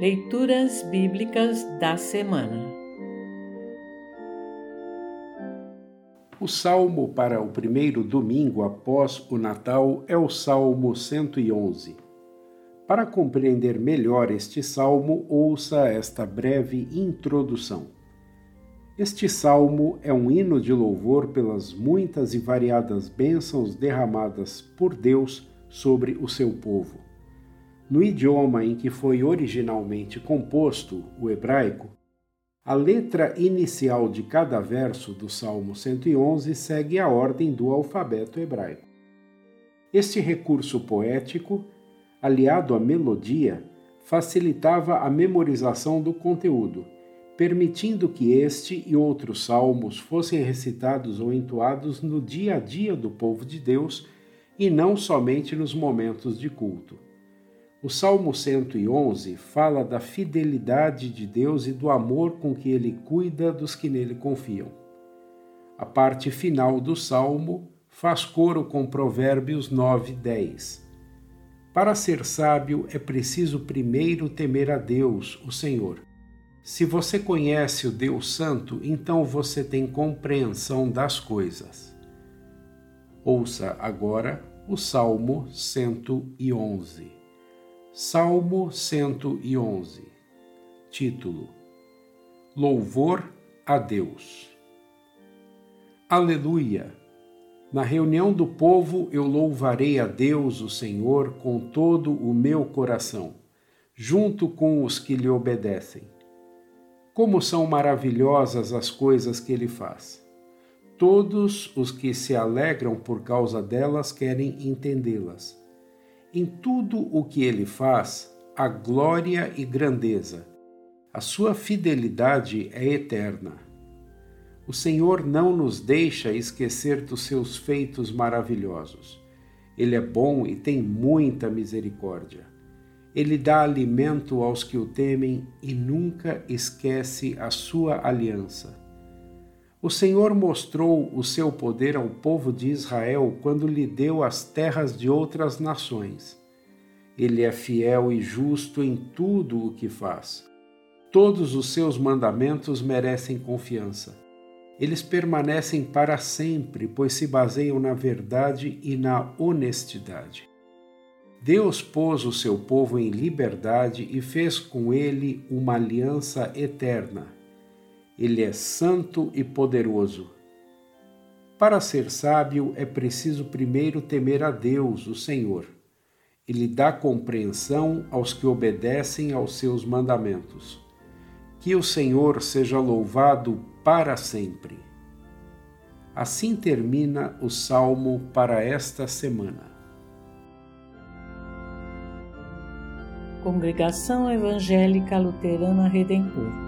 Leituras Bíblicas da Semana O salmo para o primeiro domingo após o Natal é o Salmo 111. Para compreender melhor este salmo, ouça esta breve introdução. Este salmo é um hino de louvor pelas muitas e variadas bênçãos derramadas por Deus sobre o seu povo. No idioma em que foi originalmente composto, o hebraico, a letra inicial de cada verso do Salmo 111 segue a ordem do alfabeto hebraico. Este recurso poético, aliado à melodia, facilitava a memorização do conteúdo, permitindo que este e outros salmos fossem recitados ou entoados no dia a dia do povo de Deus e não somente nos momentos de culto. O Salmo 111 fala da fidelidade de Deus e do amor com que ele cuida dos que nele confiam. A parte final do salmo faz coro com Provérbios 9, 10. Para ser sábio é preciso primeiro temer a Deus, o Senhor. Se você conhece o Deus Santo, então você tem compreensão das coisas. Ouça agora o Salmo 111. Salmo 111 Título Louvor a Deus Aleluia! Na reunião do povo eu louvarei a Deus, o Senhor, com todo o meu coração, junto com os que lhe obedecem. Como são maravilhosas as coisas que ele faz! Todos os que se alegram por causa delas querem entendê-las em tudo o que ele faz, a glória e grandeza. A sua fidelidade é eterna. O Senhor não nos deixa esquecer dos seus feitos maravilhosos. Ele é bom e tem muita misericórdia. Ele dá alimento aos que o temem e nunca esquece a sua aliança. O Senhor mostrou o seu poder ao povo de Israel quando lhe deu as terras de outras nações. Ele é fiel e justo em tudo o que faz. Todos os seus mandamentos merecem confiança. Eles permanecem para sempre, pois se baseiam na verdade e na honestidade. Deus pôs o seu povo em liberdade e fez com ele uma aliança eterna ele é santo e poderoso. Para ser sábio é preciso primeiro temer a Deus, o Senhor. Ele dá compreensão aos que obedecem aos seus mandamentos. Que o Senhor seja louvado para sempre. Assim termina o salmo para esta semana. Congregação Evangélica Luterana Redentor